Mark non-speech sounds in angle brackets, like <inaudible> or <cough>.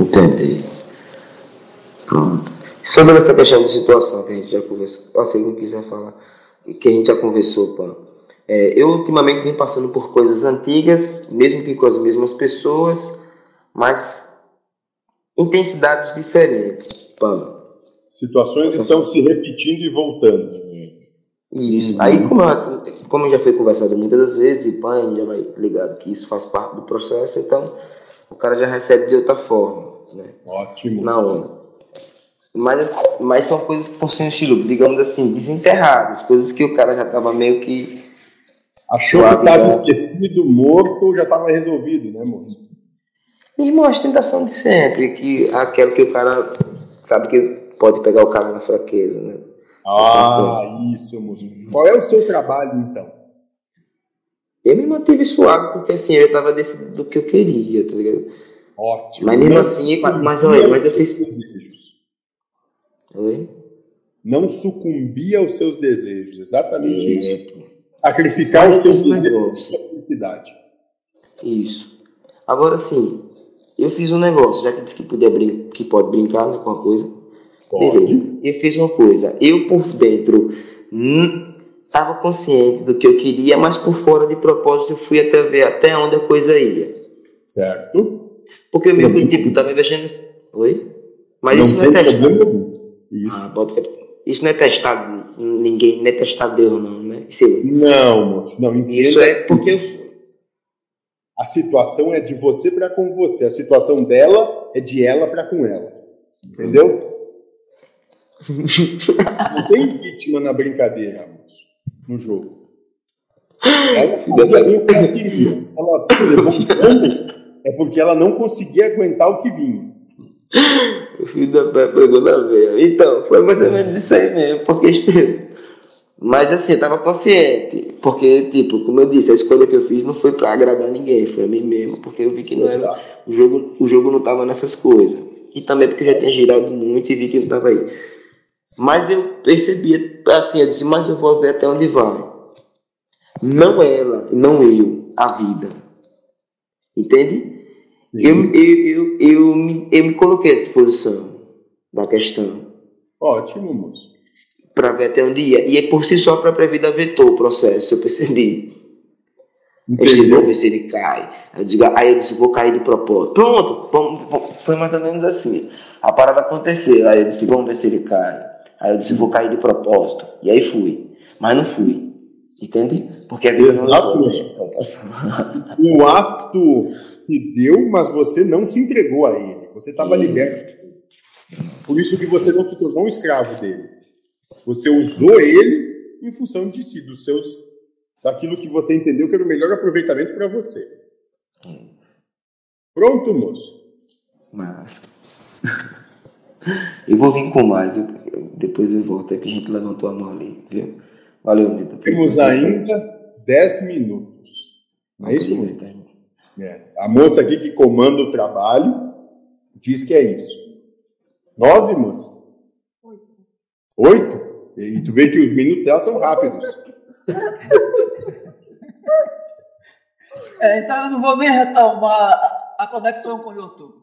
Entendi. Pronto. Sobre essa questão de situação que a gente já conversou, eu que não quiser falar, que a gente já conversou, Pan. É, eu ultimamente vim passando por coisas antigas, mesmo que com as mesmas pessoas, mas intensidades diferentes, Pan. Situações então se repetindo e voltando. Isso. Uhum. Aí, como, como já foi conversado muitas das vezes, e Pan já vai ligado que isso faz parte do processo, então o cara já recebe de outra forma. Né? Ótimo. Na. Mas, mas são coisas que estão sendo, digamos assim, desenterradas, coisas que o cara já estava meio que. Achou que estava esquecido, morto, já estava resolvido, né, moço? E mostra a tentação de sempre, que aquela que o cara sabe que pode pegar o cara na fraqueza, né? Ah, isso, moço. Qual é o seu trabalho, então? Eu me mantive suave, porque assim, eu estava decidido do que eu queria, tá ligado? Ótimo. Mas mesmo assim, mas, olha, mas eu fiz. Desejos. Oi? Não sucumbir aos seus desejos, exatamente é. isso. Sacrificar os seus desejos pela felicidade. Isso. Agora sim, eu fiz um negócio, já que disse que, podia brin que pode brincar né, com a coisa. Pode. Beleza. Eu fiz uma coisa. Eu por dentro estava hum, consciente do que eu queria, mas por fora de propósito eu fui até ver até onde a coisa ia. Certo. Porque o meu tipo, me deixando. Oi? Mas não isso não é testado. Isso. Ah, bota... Isso não é testado, ninguém, não é testado Deus, não, né? Isso é... Não, moço, não. Entenda. Isso é porque eu... A situação é de você para com você. A situação dela é de ela para com ela. Entendeu? <laughs> não tem vítima na brincadeira, moço, no jogo. Ela sabia o que ela queria. Se ela levou um é porque ela não conseguia aguentar o que vinha. O filho da pé pegou na veia. Então, foi mais ou menos isso aí mesmo, porque Mas assim, eu tava consciente, porque, tipo, como eu disse, a escolha que eu fiz não foi para agradar ninguém, foi a mim mesmo, porque eu vi que não era, o, jogo, o jogo não tava nessas coisas. E também porque eu já tinha girado muito e vi que não tava aí. Mas eu percebia, assim, eu disse, mas eu vou ver até onde vai. Não ela, não eu, a vida. Entende? Eu, eu, eu, eu, me, eu me coloquei à disposição da questão. Ótimo, moço. Para ver até onde ia. E é por si só, a própria vida vetou o processo, eu percebi. Entendeu? Eu vou ver se ele cai. Eu digo, aí eu disse, vou cair de propósito. Pronto, vamos, foi mais ou menos assim. A parada aconteceu. Aí eu disse, vamos ver se ele cai. Aí eu disse, vou cair de propósito. E aí fui. Mas não fui. Entende? Porque a vida Exato. O ato se deu, mas você não se entregou a ele. Você estava liberto. Por isso que você não se tornou um escravo dele. Você usou ele em função de si, dos seus, daquilo que você entendeu que era o melhor aproveitamento para você. Pronto, moço. Massa. <laughs> Eu vou vir com mais. Eu, depois eu volto. É que a gente levantou a mão ali, viu? Valeu, Mito. Temos ainda 10 minutos. Não é isso mesmo? É. A moça aqui que comanda o trabalho diz que é isso. Nove, moça? Oito. Oito? E tu vê que os minutos dela são rápidos. <laughs> É, então eu não vou nem retomar a conexão com o YouTube.